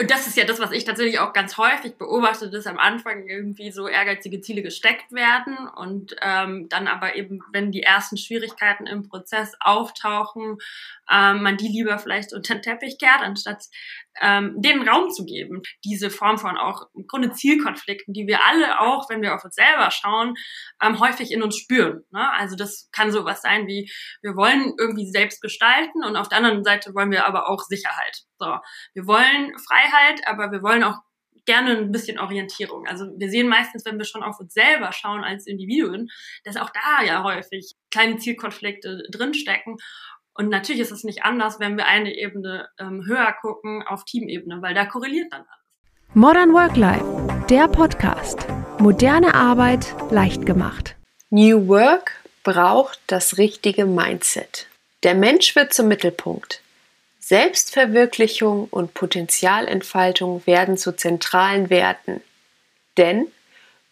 und das ist ja das, was ich tatsächlich auch ganz häufig beobachte, dass am Anfang irgendwie so ehrgeizige Ziele gesteckt werden und ähm, dann aber eben, wenn die ersten Schwierigkeiten im Prozess auftauchen, ähm, man die lieber vielleicht unter den Teppich kehrt, anstatt ähm, denen Raum zu geben. Diese Form von auch im Grunde Zielkonflikten, die wir alle auch, wenn wir auf uns selber schauen, ähm, häufig in uns spüren. Ne? Also das kann sowas sein wie, wir wollen irgendwie selbst gestalten und auf der anderen Seite wollen wir aber auch Sicherheit. So, wir wollen Freiheit, aber wir wollen auch gerne ein bisschen Orientierung. Also wir sehen meistens, wenn wir schon auf uns selber schauen als Individuen, dass auch da ja häufig kleine Zielkonflikte drinstecken. Und natürlich ist es nicht anders, wenn wir eine Ebene ähm, höher gucken auf Teamebene, weil da korreliert dann alles. Modern Work Life, der Podcast. Moderne Arbeit leicht gemacht. New Work braucht das richtige Mindset. Der Mensch wird zum Mittelpunkt. Selbstverwirklichung und Potenzialentfaltung werden zu zentralen Werten. Denn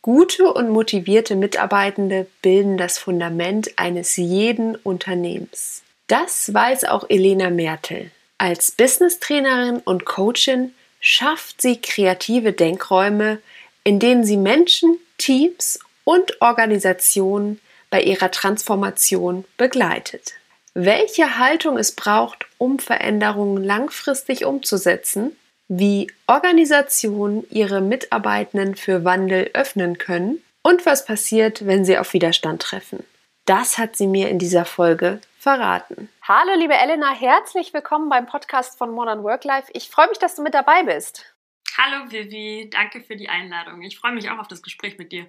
gute und motivierte Mitarbeitende bilden das Fundament eines jeden Unternehmens. Das weiß auch Elena Mertel. Als Business-Trainerin und Coachin schafft sie kreative Denkräume, in denen sie Menschen, Teams und Organisationen bei ihrer Transformation begleitet. Welche Haltung es braucht, um Veränderungen langfristig umzusetzen, wie Organisationen ihre Mitarbeitenden für Wandel öffnen können und was passiert, wenn sie auf Widerstand treffen. Das hat sie mir in dieser Folge verraten. Hallo, liebe Elena, herzlich willkommen beim Podcast von Modern Work Life. Ich freue mich, dass du mit dabei bist. Hallo Vivi, danke für die Einladung. Ich freue mich auch auf das Gespräch mit dir.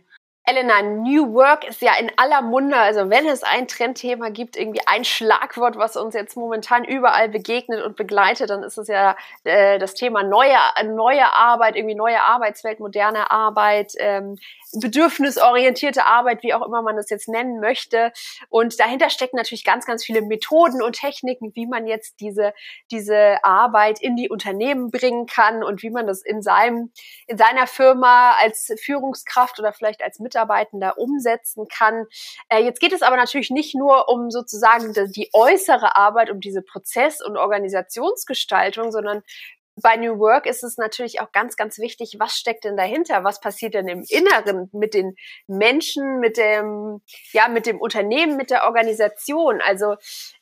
Elena, New Work ist ja in aller Munde. Also wenn es ein Trendthema gibt, irgendwie ein Schlagwort, was uns jetzt momentan überall begegnet und begleitet, dann ist es ja äh, das Thema neue, neue Arbeit, irgendwie neue Arbeitswelt, moderne Arbeit, ähm, bedürfnisorientierte Arbeit, wie auch immer man das jetzt nennen möchte. Und dahinter stecken natürlich ganz, ganz viele Methoden und Techniken, wie man jetzt diese, diese Arbeit in die Unternehmen bringen kann und wie man das in seinem, in seiner Firma als Führungskraft oder vielleicht als Mitarbeitender umsetzen kann. Äh, jetzt geht es aber natürlich nicht nur um sozusagen die äußere Arbeit, um diese Prozess- und Organisationsgestaltung, sondern bei New Work ist es natürlich auch ganz, ganz wichtig, was steckt denn dahinter? Was passiert denn im Inneren mit den Menschen, mit dem, ja, mit dem Unternehmen, mit der Organisation? Also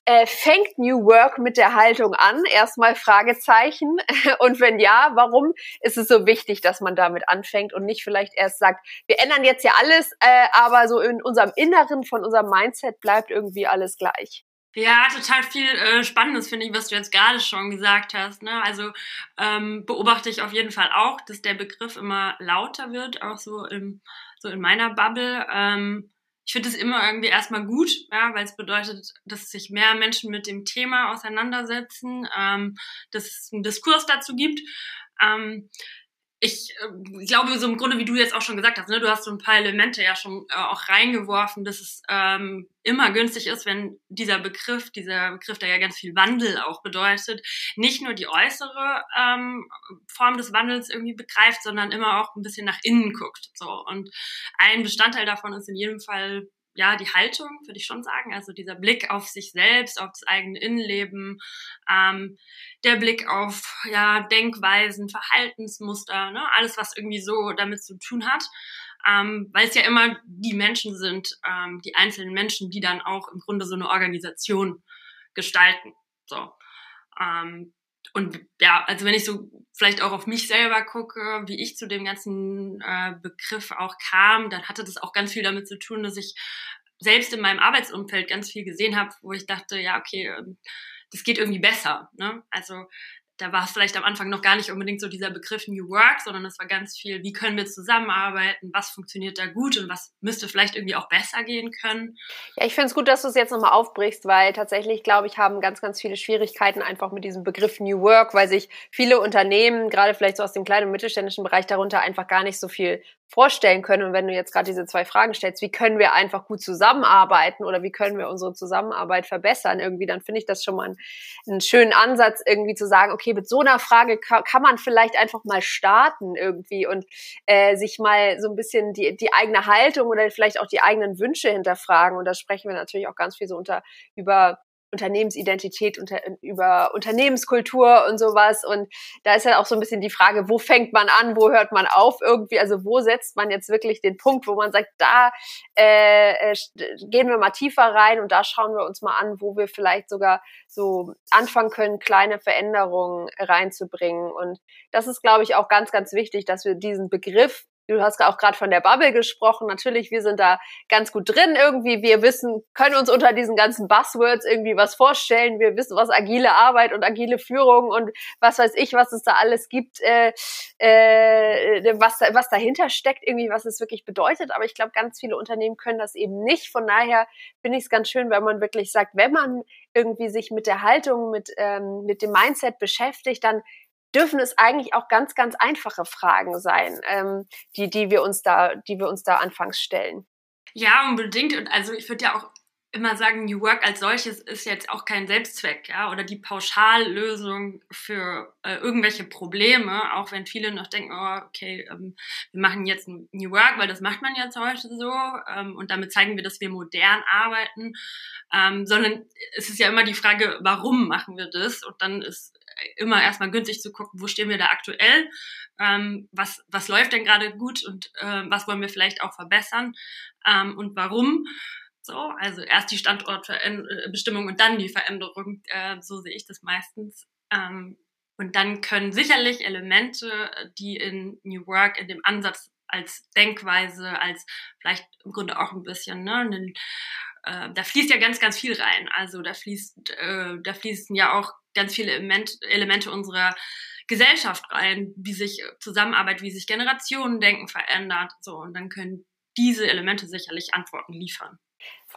äh, fängt New Work mit der Haltung an? Erstmal Fragezeichen. Und wenn ja, warum ist es so wichtig, dass man damit anfängt und nicht vielleicht erst sagt, wir ändern jetzt ja alles, äh, aber so in unserem Inneren von unserem Mindset bleibt irgendwie alles gleich? Ja, total viel äh, Spannendes finde ich, was du jetzt gerade schon gesagt hast. Ne? Also ähm, beobachte ich auf jeden Fall auch, dass der Begriff immer lauter wird, auch so, im, so in meiner Bubble. Ähm, ich finde es immer irgendwie erstmal gut, ja, weil es bedeutet, dass sich mehr Menschen mit dem Thema auseinandersetzen, ähm, dass es einen Diskurs dazu gibt. Ähm, ich äh, glaube, so im Grunde, wie du jetzt auch schon gesagt hast, ne, du hast so ein paar Elemente ja schon äh, auch reingeworfen, dass es ähm, immer günstig ist, wenn dieser Begriff, dieser Begriff, der ja ganz viel Wandel auch bedeutet, nicht nur die äußere ähm, Form des Wandels irgendwie begreift, sondern immer auch ein bisschen nach innen guckt. So und ein Bestandteil davon ist in jedem Fall ja, die Haltung, würde ich schon sagen. Also dieser Blick auf sich selbst, auf das eigene Innenleben, ähm, der Blick auf ja, Denkweisen, Verhaltensmuster, ne? alles, was irgendwie so damit zu tun hat. Ähm, weil es ja immer die Menschen sind, ähm, die einzelnen Menschen, die dann auch im Grunde so eine Organisation gestalten. So. Ähm, und ja, also wenn ich so vielleicht auch auf mich selber gucke, wie ich zu dem ganzen äh, Begriff auch kam, dann hatte das auch ganz viel damit zu tun, dass ich selbst in meinem Arbeitsumfeld ganz viel gesehen habe, wo ich dachte, ja, okay, ähm, das geht irgendwie besser. Ne? Also da war es vielleicht am Anfang noch gar nicht unbedingt so dieser Begriff New Work, sondern es war ganz viel, wie können wir zusammenarbeiten, was funktioniert da gut und was müsste vielleicht irgendwie auch besser gehen können. Ja, ich finde es gut, dass du es jetzt nochmal aufbrichst, weil tatsächlich, glaube ich, haben ganz, ganz viele Schwierigkeiten einfach mit diesem Begriff New Work, weil sich viele Unternehmen, gerade vielleicht so aus dem kleinen und mittelständischen Bereich darunter einfach gar nicht so viel vorstellen können. Und wenn du jetzt gerade diese zwei Fragen stellst, wie können wir einfach gut zusammenarbeiten oder wie können wir unsere Zusammenarbeit verbessern irgendwie, dann finde ich das schon mal einen, einen, schönen Ansatz irgendwie zu sagen, okay, mit so einer Frage kann, kann man vielleicht einfach mal starten irgendwie und äh, sich mal so ein bisschen die, die eigene Haltung oder vielleicht auch die eigenen Wünsche hinterfragen. Und da sprechen wir natürlich auch ganz viel so unter über Unternehmensidentität, unter, über Unternehmenskultur und sowas. Und da ist ja auch so ein bisschen die Frage, wo fängt man an, wo hört man auf irgendwie? Also wo setzt man jetzt wirklich den Punkt, wo man sagt, da äh, äh gehen wir mal tiefer rein und da schauen wir uns mal an, wo wir vielleicht sogar so anfangen können, kleine Veränderungen reinzubringen. Und das ist, glaube ich, auch ganz, ganz wichtig, dass wir diesen Begriff Du hast auch gerade von der Bubble gesprochen. Natürlich, wir sind da ganz gut drin irgendwie. Wir wissen, können uns unter diesen ganzen Buzzwords irgendwie was vorstellen. Wir wissen, was agile Arbeit und agile Führung und was weiß ich, was es da alles gibt, äh, äh, was, was dahinter steckt, irgendwie, was es wirklich bedeutet. Aber ich glaube, ganz viele Unternehmen können das eben nicht. Von daher finde ich es ganz schön, wenn man wirklich sagt, wenn man irgendwie sich mit der Haltung, mit, ähm, mit dem Mindset beschäftigt, dann dürfen es eigentlich auch ganz, ganz einfache Fragen sein, ähm, die, die wir uns da, die wir uns da anfangs stellen. Ja, unbedingt. Und also ich würde ja auch immer sagen, New Work als solches ist jetzt auch kein Selbstzweck, ja, oder die Pauschallösung für äh, irgendwelche Probleme, auch wenn viele noch denken, oh, okay, ähm, wir machen jetzt New Work, weil das macht man jetzt heute so, ähm, und damit zeigen wir, dass wir modern arbeiten, ähm, sondern es ist ja immer die Frage, warum machen wir das? Und dann ist immer erstmal günstig zu gucken, wo stehen wir da aktuell, ähm, was, was läuft denn gerade gut und äh, was wollen wir vielleicht auch verbessern ähm, und warum. So, also erst die Standortbestimmung und dann die Veränderung, äh, so sehe ich das meistens. Ähm, und dann können sicherlich Elemente, die in New Work, in dem Ansatz als Denkweise, als vielleicht im Grunde auch ein bisschen, ne, einen, äh, da fließt ja ganz, ganz viel rein. Also da fließt, äh, da fließen ja auch ganz viele Element, Elemente unserer Gesellschaft rein, wie sich Zusammenarbeit, wie sich Generationendenken verändert. So, und dann können diese Elemente sicherlich Antworten liefern.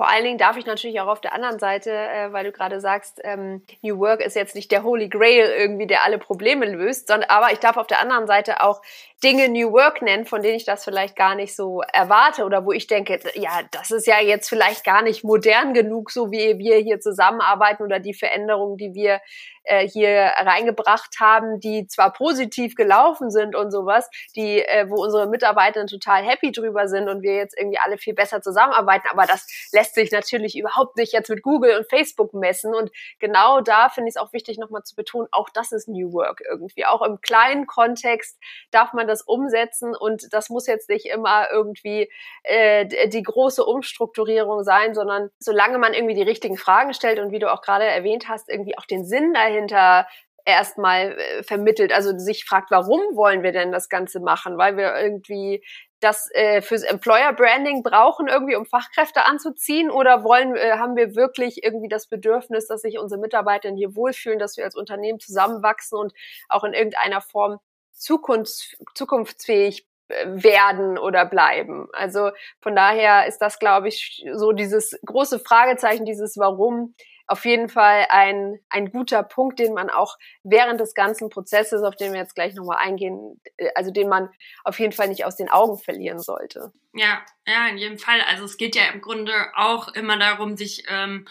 Vor allen Dingen darf ich natürlich auch auf der anderen Seite, äh, weil du gerade sagst, ähm, New Work ist jetzt nicht der Holy Grail irgendwie, der alle Probleme löst, sondern aber ich darf auf der anderen Seite auch Dinge New Work nennen, von denen ich das vielleicht gar nicht so erwarte oder wo ich denke, ja, das ist ja jetzt vielleicht gar nicht modern genug, so wie wir hier zusammenarbeiten oder die Veränderungen, die wir äh, hier reingebracht haben, die zwar positiv gelaufen sind und sowas, die, äh, wo unsere Mitarbeiter total happy drüber sind und wir jetzt irgendwie alle viel besser zusammenarbeiten, aber das lässt sich natürlich überhaupt nicht jetzt mit Google und Facebook messen. Und genau da finde ich es auch wichtig nochmal zu betonen, auch das ist New Work irgendwie, auch im kleinen Kontext darf man das umsetzen und das muss jetzt nicht immer irgendwie äh, die große Umstrukturierung sein, sondern solange man irgendwie die richtigen Fragen stellt und wie du auch gerade erwähnt hast, irgendwie auch den Sinn dahinter erstmal äh, vermittelt, also sich fragt, warum wollen wir denn das Ganze machen? Weil wir irgendwie das äh, fürs Employer Branding brauchen, irgendwie um Fachkräfte anzuziehen? Oder wollen, äh, haben wir wirklich irgendwie das Bedürfnis, dass sich unsere Mitarbeiter hier wohlfühlen, dass wir als Unternehmen zusammenwachsen und auch in irgendeiner Form zukunfts zukunftsfähig äh, werden oder bleiben. Also von daher ist das, glaube ich, so dieses große Fragezeichen, dieses Warum auf jeden Fall ein, ein guter Punkt, den man auch während des ganzen Prozesses, auf den wir jetzt gleich nochmal eingehen, äh, also den man auf jeden Fall nicht aus den Augen verlieren sollte. Ja, ja, in jedem Fall. Also es geht ja im Grunde auch immer darum, sich ähm,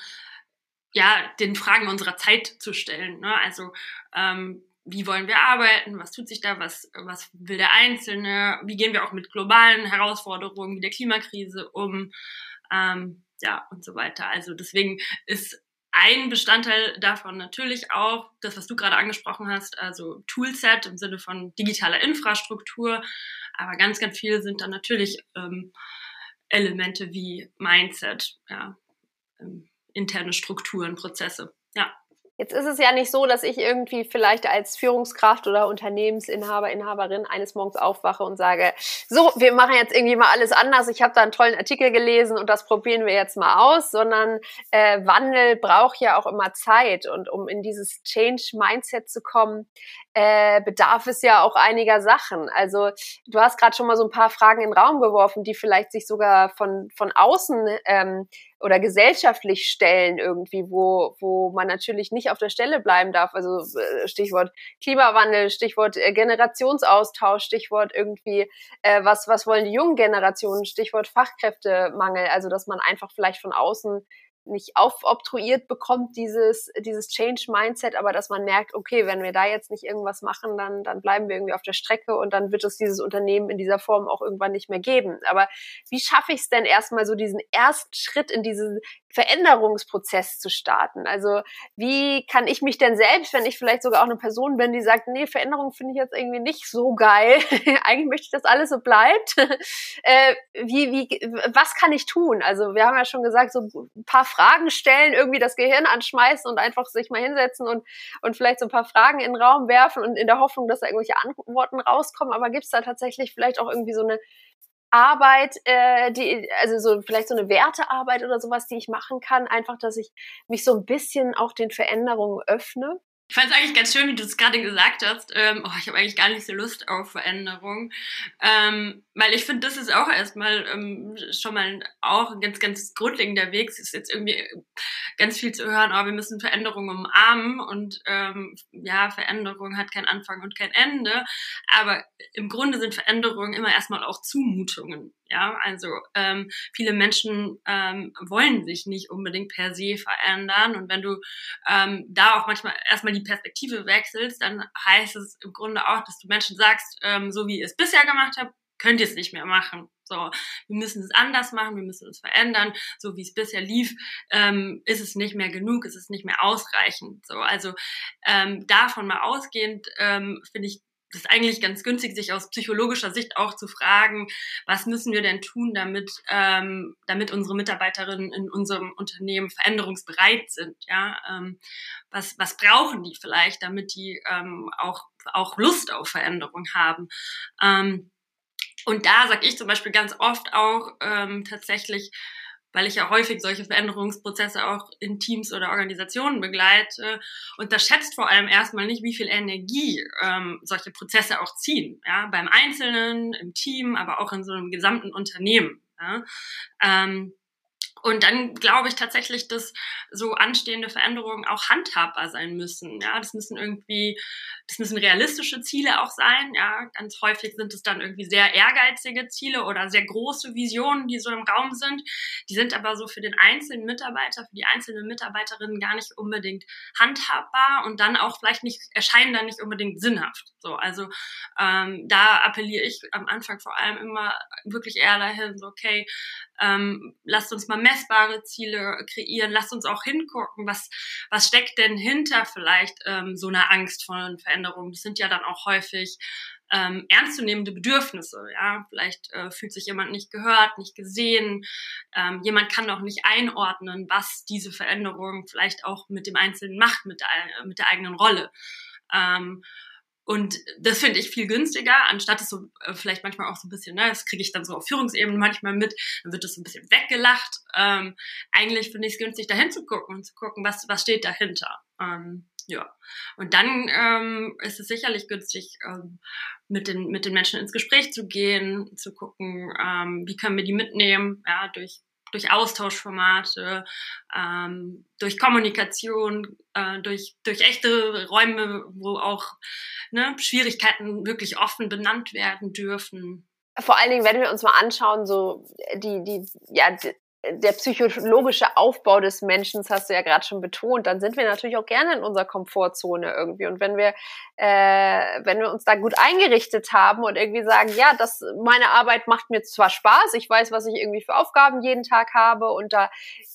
ja den Fragen unserer Zeit zu stellen. Ne? Also ähm, wie wollen wir arbeiten, was tut sich da, was, was will der Einzelne, wie gehen wir auch mit globalen Herausforderungen wie der Klimakrise um, ähm, ja, und so weiter. Also deswegen ist ein Bestandteil davon natürlich auch das, was du gerade angesprochen hast, also Toolset im Sinne von digitaler Infrastruktur, aber ganz, ganz viel sind dann natürlich ähm, Elemente wie Mindset, ja, ähm, interne Strukturen, Prozesse. Ja. Jetzt ist es ja nicht so, dass ich irgendwie vielleicht als Führungskraft oder Unternehmensinhaber, Inhaberin eines Morgens aufwache und sage, so, wir machen jetzt irgendwie mal alles anders. Ich habe da einen tollen Artikel gelesen und das probieren wir jetzt mal aus, sondern äh, Wandel braucht ja auch immer Zeit und um in dieses Change-Mindset zu kommen, äh, bedarf es ja auch einiger Sachen. Also du hast gerade schon mal so ein paar Fragen in den Raum geworfen, die vielleicht sich sogar von, von außen ähm, oder gesellschaftlich stellen irgendwie, wo, wo man natürlich nicht auf der Stelle bleiben darf. Also äh, Stichwort Klimawandel, Stichwort äh, Generationsaustausch, Stichwort irgendwie, äh, was, was wollen die jungen Generationen, Stichwort Fachkräftemangel. Also dass man einfach vielleicht von außen nicht aufobtruiert bekommt, dieses, dieses Change-Mindset, aber dass man merkt, okay, wenn wir da jetzt nicht irgendwas machen, dann, dann bleiben wir irgendwie auf der Strecke und dann wird es dieses Unternehmen in dieser Form auch irgendwann nicht mehr geben. Aber wie schaffe ich es denn erstmal so diesen ersten Schritt in diesen Veränderungsprozess zu starten? Also wie kann ich mich denn selbst, wenn ich vielleicht sogar auch eine Person bin, die sagt, nee, Veränderung finde ich jetzt irgendwie nicht so geil, eigentlich möchte ich, dass alles so bleibt, äh, wie, wie, was kann ich tun? Also wir haben ja schon gesagt, so ein paar Fragen stellen, irgendwie das Gehirn anschmeißen und einfach sich mal hinsetzen und, und vielleicht so ein paar Fragen in den Raum werfen und in der Hoffnung, dass da irgendwelche Antworten rauskommen. Aber gibt es da tatsächlich vielleicht auch irgendwie so eine Arbeit, äh, die, also so vielleicht so eine Wertearbeit oder sowas, die ich machen kann, einfach, dass ich mich so ein bisschen auch den Veränderungen öffne. Ich fand es eigentlich ganz schön, wie du es gerade gesagt hast. Ähm, oh, ich habe eigentlich gar nicht so Lust auf Veränderung. Ähm, weil ich finde, das ist auch erstmal ähm, schon mal auch ein ganz, ganz grundlegender Weg. Es ist jetzt irgendwie ganz viel zu hören, oh, wir müssen Veränderungen umarmen und ähm, ja, Veränderung hat keinen Anfang und kein Ende. Aber im Grunde sind Veränderungen immer erstmal auch Zumutungen. Ja, also ähm, viele Menschen ähm, wollen sich nicht unbedingt per se verändern. Und wenn du ähm, da auch manchmal erstmal die Perspektive wechselst, dann heißt es im Grunde auch, dass du Menschen sagst, ähm, so wie ihr es bisher gemacht habt, könnt ihr es nicht mehr machen. So, wir müssen es anders machen, wir müssen es verändern. So wie es bisher lief, ähm, ist es nicht mehr genug, ist es nicht mehr ausreichend. So, also ähm, davon mal ausgehend ähm, finde ich das ist eigentlich ganz günstig, sich aus psychologischer Sicht auch zu fragen, was müssen wir denn tun, damit, ähm, damit unsere Mitarbeiterinnen in unserem Unternehmen veränderungsbereit sind. Ja? Ähm, was, was brauchen die vielleicht, damit die ähm, auch, auch Lust auf Veränderung haben? Ähm, und da sage ich zum Beispiel ganz oft auch ähm, tatsächlich, weil ich ja häufig solche Veränderungsprozesse auch in Teams oder Organisationen begleite, unterschätzt vor allem erstmal nicht, wie viel Energie ähm, solche Prozesse auch ziehen. Ja? Beim Einzelnen, im Team, aber auch in so einem gesamten Unternehmen. Ja? Ähm, und dann glaube ich tatsächlich, dass so anstehende Veränderungen auch handhabbar sein müssen. Ja, das müssen irgendwie, das müssen realistische Ziele auch sein. Ja, ganz häufig sind es dann irgendwie sehr ehrgeizige Ziele oder sehr große Visionen, die so im Raum sind. Die sind aber so für den einzelnen Mitarbeiter, für die einzelne Mitarbeiterin gar nicht unbedingt handhabbar und dann auch vielleicht nicht, erscheinen dann nicht unbedingt sinnhaft. So, also ähm, da appelliere ich am Anfang vor allem immer wirklich eher dahin, so okay, ähm, lasst uns mal messbare Ziele kreieren, lasst uns auch hingucken, was, was steckt denn hinter vielleicht ähm, so einer Angst vor Veränderungen. Das sind ja dann auch häufig ähm, ernstzunehmende Bedürfnisse. Ja, vielleicht äh, fühlt sich jemand nicht gehört, nicht gesehen. Ähm, jemand kann auch nicht einordnen, was diese Veränderung vielleicht auch mit dem Einzelnen macht, mit der, mit der eigenen Rolle. Ähm, und das finde ich viel günstiger, anstatt es so äh, vielleicht manchmal auch so ein bisschen, ne, das kriege ich dann so auf Führungsebene manchmal mit, dann wird das so ein bisschen weggelacht. Ähm, eigentlich finde ich es günstig, dahin zu gucken und zu gucken, was, was steht dahinter. Ähm, ja. Und dann ähm, ist es sicherlich günstig, ähm, mit, den, mit den Menschen ins Gespräch zu gehen, zu gucken, ähm, wie können wir die mitnehmen, ja, durch durch Austauschformate, ähm, durch Kommunikation, äh, durch, durch echte Räume, wo auch ne, Schwierigkeiten wirklich offen benannt werden dürfen. Vor allen Dingen, wenn wir uns mal anschauen, so die, die, ja, der psychologische Aufbau des Menschen, hast du ja gerade schon betont, dann sind wir natürlich auch gerne in unserer Komfortzone irgendwie. Und wenn wir, äh, wenn wir uns da gut eingerichtet haben und irgendwie sagen, ja, das, meine Arbeit macht mir zwar Spaß, ich weiß, was ich irgendwie für Aufgaben jeden Tag habe und da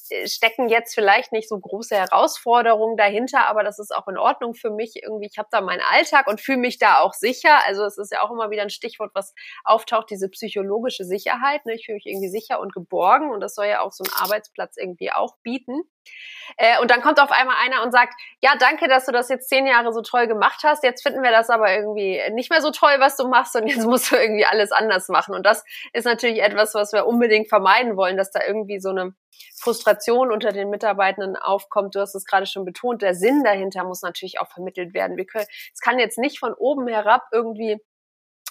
äh, stecken jetzt vielleicht nicht so große Herausforderungen dahinter, aber das ist auch in Ordnung für mich. Irgendwie, ich habe da meinen Alltag und fühle mich da auch sicher. Also es ist ja auch immer wieder ein Stichwort, was auftaucht, diese psychologische Sicherheit. Ne? Ich fühle mich irgendwie sicher und geborgen und das soll ja auch so einen Arbeitsplatz irgendwie auch bieten. Äh, und dann kommt auf einmal einer und sagt, ja, danke, dass du das jetzt zehn Jahre so toll gemacht hast. Jetzt finden wir das aber irgendwie nicht mehr so toll, was du machst und jetzt musst du irgendwie alles anders machen. Und das ist natürlich etwas, was wir unbedingt vermeiden wollen, dass da irgendwie so eine Frustration unter den Mitarbeitenden aufkommt. Du hast es gerade schon betont. Der Sinn dahinter muss natürlich auch vermittelt werden. Können, es kann jetzt nicht von oben herab irgendwie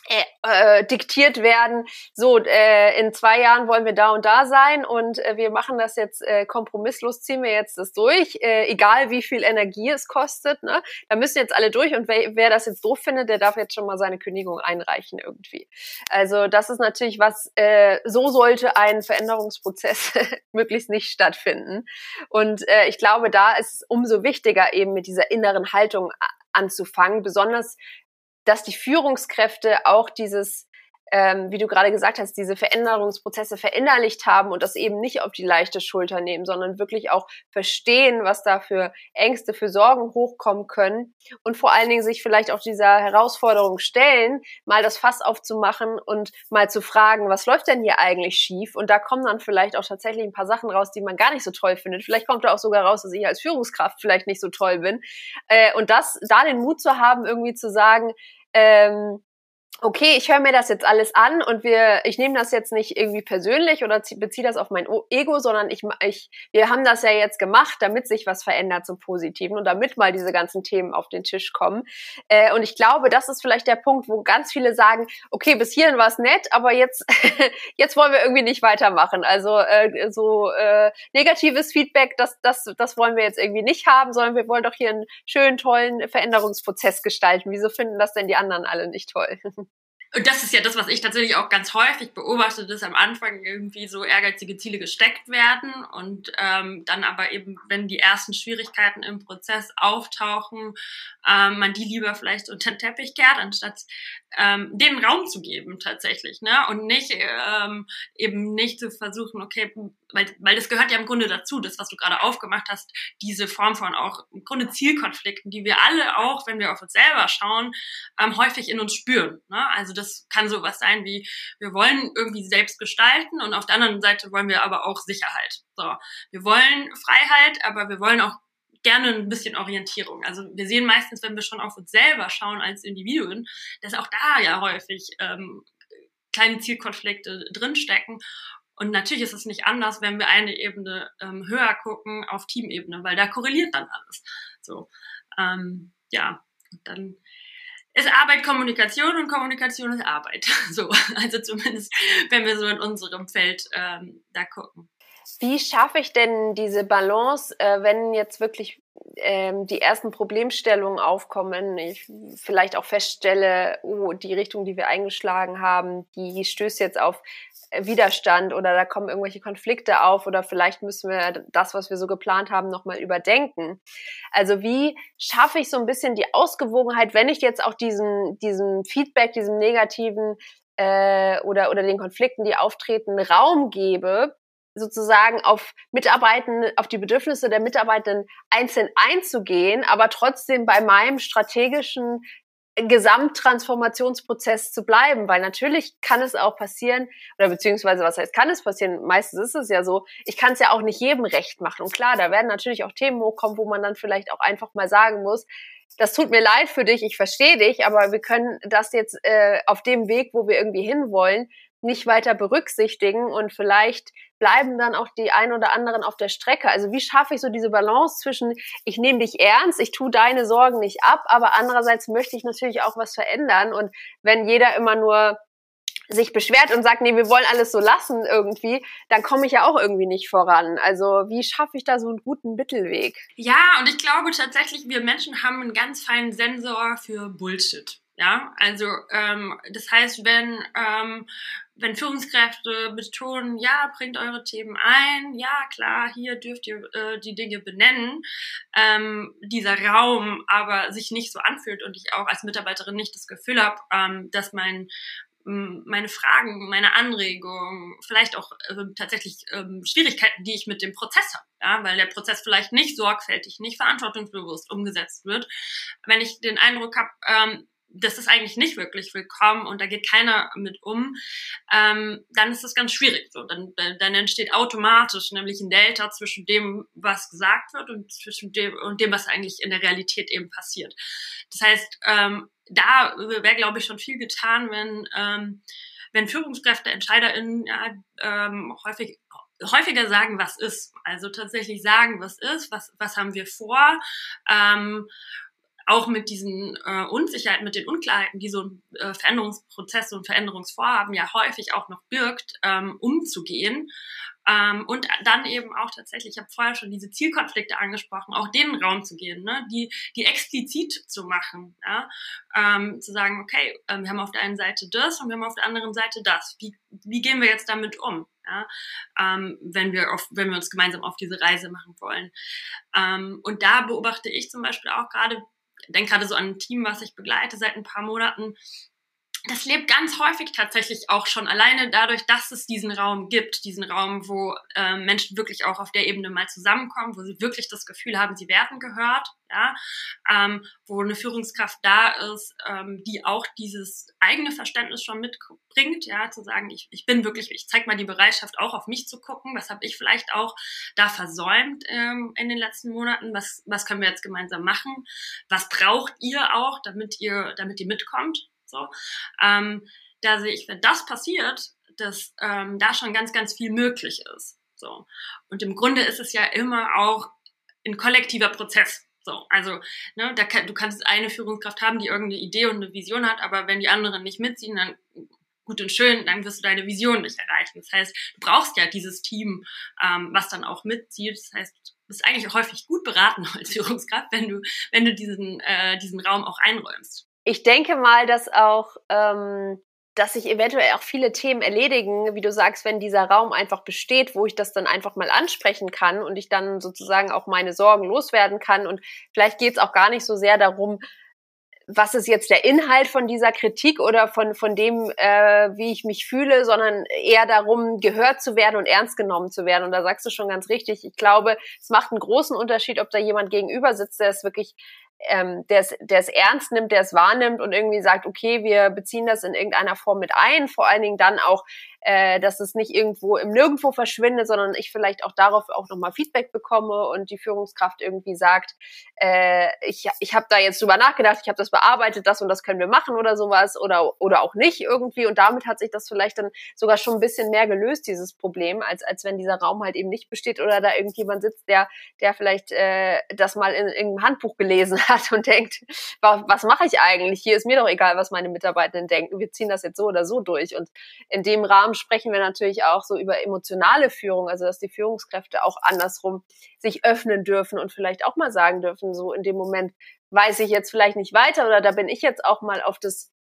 äh, äh, diktiert werden, so äh, in zwei Jahren wollen wir da und da sein und äh, wir machen das jetzt äh, kompromisslos, ziehen wir jetzt das durch, äh, egal wie viel Energie es kostet. Ne? Da müssen jetzt alle durch und wer, wer das jetzt doof findet, der darf jetzt schon mal seine Kündigung einreichen irgendwie. Also das ist natürlich was, äh, so sollte ein Veränderungsprozess möglichst nicht stattfinden. Und äh, ich glaube, da ist es umso wichtiger, eben mit dieser inneren Haltung anzufangen, besonders dass die Führungskräfte auch dieses ähm, wie du gerade gesagt hast, diese Veränderungsprozesse verinnerlicht haben und das eben nicht auf die leichte Schulter nehmen, sondern wirklich auch verstehen, was da für Ängste, für Sorgen hochkommen können und vor allen Dingen sich vielleicht auch dieser Herausforderung stellen, mal das Fass aufzumachen und mal zu fragen, was läuft denn hier eigentlich schief? Und da kommen dann vielleicht auch tatsächlich ein paar Sachen raus, die man gar nicht so toll findet. Vielleicht kommt da auch sogar raus, dass ich als Führungskraft vielleicht nicht so toll bin. Äh, und das, da den Mut zu haben, irgendwie zu sagen, ähm, okay, ich höre mir das jetzt alles an und wir, ich nehme das jetzt nicht irgendwie persönlich oder beziehe das auf mein Ego, sondern ich, ich, wir haben das ja jetzt gemacht, damit sich was verändert zum Positiven und damit mal diese ganzen Themen auf den Tisch kommen. Äh, und ich glaube, das ist vielleicht der Punkt, wo ganz viele sagen, okay, bis hierhin war es nett, aber jetzt, jetzt wollen wir irgendwie nicht weitermachen. Also äh, so äh, negatives Feedback, das, das, das wollen wir jetzt irgendwie nicht haben, sondern wir wollen doch hier einen schönen, tollen Veränderungsprozess gestalten. Wieso finden das denn die anderen alle nicht toll? und das ist ja das, was ich tatsächlich auch ganz häufig beobachte, dass am Anfang irgendwie so ehrgeizige Ziele gesteckt werden und ähm, dann aber eben, wenn die ersten Schwierigkeiten im Prozess auftauchen, ähm, man die lieber vielleicht unter den Teppich kehrt, anstatt ähm, den Raum zu geben tatsächlich, ne? Und nicht ähm, eben nicht zu versuchen, okay, weil, weil das gehört ja im Grunde dazu, das, was du gerade aufgemacht hast, diese Form von auch im Grunde Zielkonflikten, die wir alle auch, wenn wir auf uns selber schauen, ähm, häufig in uns spüren. Ne? Also das kann sowas sein wie, wir wollen irgendwie selbst gestalten und auf der anderen Seite wollen wir aber auch Sicherheit. So, wir wollen Freiheit, aber wir wollen auch gerne ein bisschen Orientierung. Also wir sehen meistens, wenn wir schon auf uns selber schauen als Individuen, dass auch da ja häufig ähm, kleine Zielkonflikte drinstecken. Und natürlich ist es nicht anders, wenn wir eine Ebene ähm, höher gucken auf Teamebene, weil da korreliert dann alles. So, ähm, ja, dann ist Arbeit Kommunikation und Kommunikation ist Arbeit. So, also zumindest, wenn wir so in unserem Feld ähm, da gucken. Wie schaffe ich denn diese Balance, äh, wenn jetzt wirklich ähm, die ersten Problemstellungen aufkommen, ich vielleicht auch feststelle, oh, die Richtung, die wir eingeschlagen haben, die stößt jetzt auf äh, Widerstand oder da kommen irgendwelche Konflikte auf oder vielleicht müssen wir das, was wir so geplant haben, nochmal überdenken. Also wie schaffe ich so ein bisschen die Ausgewogenheit, wenn ich jetzt auch diesen, diesem Feedback, diesem negativen äh, oder, oder den Konflikten, die auftreten, Raum gebe, sozusagen auf Mitarbeitenden, auf die Bedürfnisse der Mitarbeitenden einzeln einzugehen, aber trotzdem bei meinem strategischen Gesamttransformationsprozess zu bleiben, weil natürlich kann es auch passieren, oder beziehungsweise was heißt kann es passieren, meistens ist es ja so, ich kann es ja auch nicht jedem recht machen. Und klar, da werden natürlich auch Themen hochkommen, wo man dann vielleicht auch einfach mal sagen muss, das tut mir leid für dich, ich verstehe dich, aber wir können das jetzt äh, auf dem Weg, wo wir irgendwie hinwollen, nicht weiter berücksichtigen und vielleicht bleiben dann auch die ein oder anderen auf der Strecke. Also wie schaffe ich so diese Balance zwischen, ich nehme dich ernst, ich tue deine Sorgen nicht ab, aber andererseits möchte ich natürlich auch was verändern. Und wenn jeder immer nur sich beschwert und sagt, nee, wir wollen alles so lassen irgendwie, dann komme ich ja auch irgendwie nicht voran. Also wie schaffe ich da so einen guten Mittelweg? Ja, und ich glaube tatsächlich, wir Menschen haben einen ganz feinen Sensor für Bullshit. Ja, also ähm, das heißt, wenn ähm, wenn Führungskräfte betonen, ja, bringt eure Themen ein, ja, klar, hier dürft ihr äh, die Dinge benennen, ähm, dieser Raum aber sich nicht so anfühlt und ich auch als Mitarbeiterin nicht das Gefühl habe, ähm, dass mein meine Fragen, meine Anregungen, vielleicht auch äh, tatsächlich ähm, Schwierigkeiten, die ich mit dem Prozess habe, ja, weil der Prozess vielleicht nicht sorgfältig, nicht verantwortungsbewusst umgesetzt wird. Wenn ich den Eindruck habe, ähm, das ist eigentlich nicht wirklich willkommen und da geht keiner mit um, ähm, dann ist das ganz schwierig. So, dann, dann entsteht automatisch nämlich ein Delta zwischen dem, was gesagt wird und zwischen dem und dem, was eigentlich in der Realität eben passiert. Das heißt, ähm, da wäre, glaube ich, schon viel getan, wenn ähm, wenn Führungskräfte, EntscheiderInnen ja, ähm, häufig häufiger sagen, was ist. Also tatsächlich sagen, was ist, was, was haben wir vor. Ähm, auch mit diesen äh, Unsicherheiten, mit den Unklarheiten, die so ein äh, Veränderungsprozess und Veränderungsvorhaben ja häufig auch noch birgt, ähm, umzugehen. Ähm, und dann eben auch tatsächlich, ich habe vorher schon diese Zielkonflikte angesprochen, auch denen Raum zu geben, ne? die, die explizit zu machen. Ja? Ähm, zu sagen, okay, äh, wir haben auf der einen Seite das und wir haben auf der anderen Seite das. Wie, wie gehen wir jetzt damit um? Ja? Ähm, wenn, wir auf, wenn wir uns gemeinsam auf diese Reise machen wollen. Ähm, und da beobachte ich zum Beispiel auch gerade, denke gerade so an ein Team, was ich begleite seit ein paar Monaten, das lebt ganz häufig tatsächlich auch schon alleine dadurch, dass es diesen Raum gibt, diesen Raum, wo äh, Menschen wirklich auch auf der Ebene mal zusammenkommen, wo sie wirklich das Gefühl haben, sie werden gehört, ja, ähm, wo eine Führungskraft da ist, ähm, die auch dieses eigene Verständnis schon mitbringt, ja, zu sagen, ich, ich bin wirklich, ich zeige mal die Bereitschaft auch auf mich zu gucken, was habe ich vielleicht auch da versäumt ähm, in den letzten Monaten, was, was können wir jetzt gemeinsam machen, was braucht ihr auch, damit ihr, damit ihr mitkommt, so. Ähm, da sehe ich, wenn das passiert, dass ähm, da schon ganz, ganz viel möglich ist. So. Und im Grunde ist es ja immer auch ein kollektiver Prozess. So, also, ne, da kann, du kannst eine Führungskraft haben, die irgendeine Idee und eine Vision hat, aber wenn die anderen nicht mitziehen, dann gut und schön, dann wirst du deine Vision nicht erreichen. Das heißt, du brauchst ja dieses Team, ähm, was dann auch mitzieht. Das heißt, du bist eigentlich häufig gut beraten als Führungskraft, wenn du, wenn du diesen, äh, diesen Raum auch einräumst ich denke mal, dass auch, ähm, dass sich eventuell auch viele Themen erledigen, wie du sagst, wenn dieser Raum einfach besteht, wo ich das dann einfach mal ansprechen kann und ich dann sozusagen auch meine Sorgen loswerden kann. Und vielleicht geht es auch gar nicht so sehr darum, was ist jetzt der Inhalt von dieser Kritik oder von, von dem, äh, wie ich mich fühle, sondern eher darum, gehört zu werden und ernst genommen zu werden. Und da sagst du schon ganz richtig. Ich glaube, es macht einen großen Unterschied, ob da jemand gegenüber sitzt, der es wirklich ähm, der es der es ernst nimmt, der es wahrnimmt und irgendwie sagt, okay, wir beziehen das in irgendeiner Form mit ein, vor allen Dingen dann auch äh, dass es nicht irgendwo im Nirgendwo verschwindet, sondern ich vielleicht auch darauf auch nochmal Feedback bekomme und die Führungskraft irgendwie sagt, äh, ich, ich habe da jetzt drüber nachgedacht, ich habe das bearbeitet, das und das können wir machen oder sowas oder, oder auch nicht irgendwie. Und damit hat sich das vielleicht dann sogar schon ein bisschen mehr gelöst, dieses Problem, als, als wenn dieser Raum halt eben nicht besteht oder da irgendjemand sitzt, der, der vielleicht äh, das mal in irgendeinem Handbuch gelesen hat und denkt, was, was mache ich eigentlich? Hier ist mir doch egal, was meine Mitarbeitenden denken. Wir ziehen das jetzt so oder so durch. Und in dem Rahmen Rahmen sprechen wir natürlich auch so über emotionale Führung, also dass die Führungskräfte auch andersrum sich öffnen dürfen und vielleicht auch mal sagen dürfen, so in dem Moment weiß ich jetzt vielleicht nicht weiter oder da bin ich jetzt auch mal auf das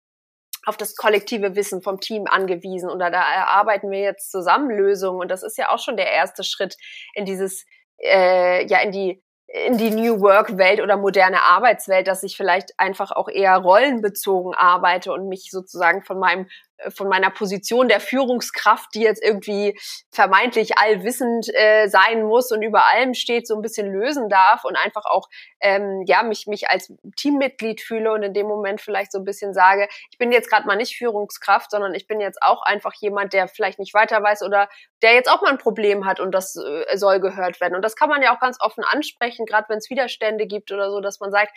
auf das kollektive Wissen vom Team angewiesen oder da erarbeiten wir jetzt zusammen Lösungen. Und das ist ja auch schon der erste Schritt in dieses äh, ja in die in die New Work Welt oder moderne Arbeitswelt, dass ich vielleicht einfach auch eher rollenbezogen arbeite und mich sozusagen von meinem von meiner Position der Führungskraft, die jetzt irgendwie vermeintlich allwissend äh, sein muss und über allem steht, so ein bisschen lösen darf und einfach auch ähm, ja mich mich als Teammitglied fühle und in dem Moment vielleicht so ein bisschen sage, ich bin jetzt gerade mal nicht Führungskraft, sondern ich bin jetzt auch einfach jemand, der vielleicht nicht weiter weiß oder der jetzt auch mal ein Problem hat und das äh, soll gehört werden. Und das kann man ja auch ganz offen ansprechen, gerade wenn es Widerstände gibt oder so, dass man sagt,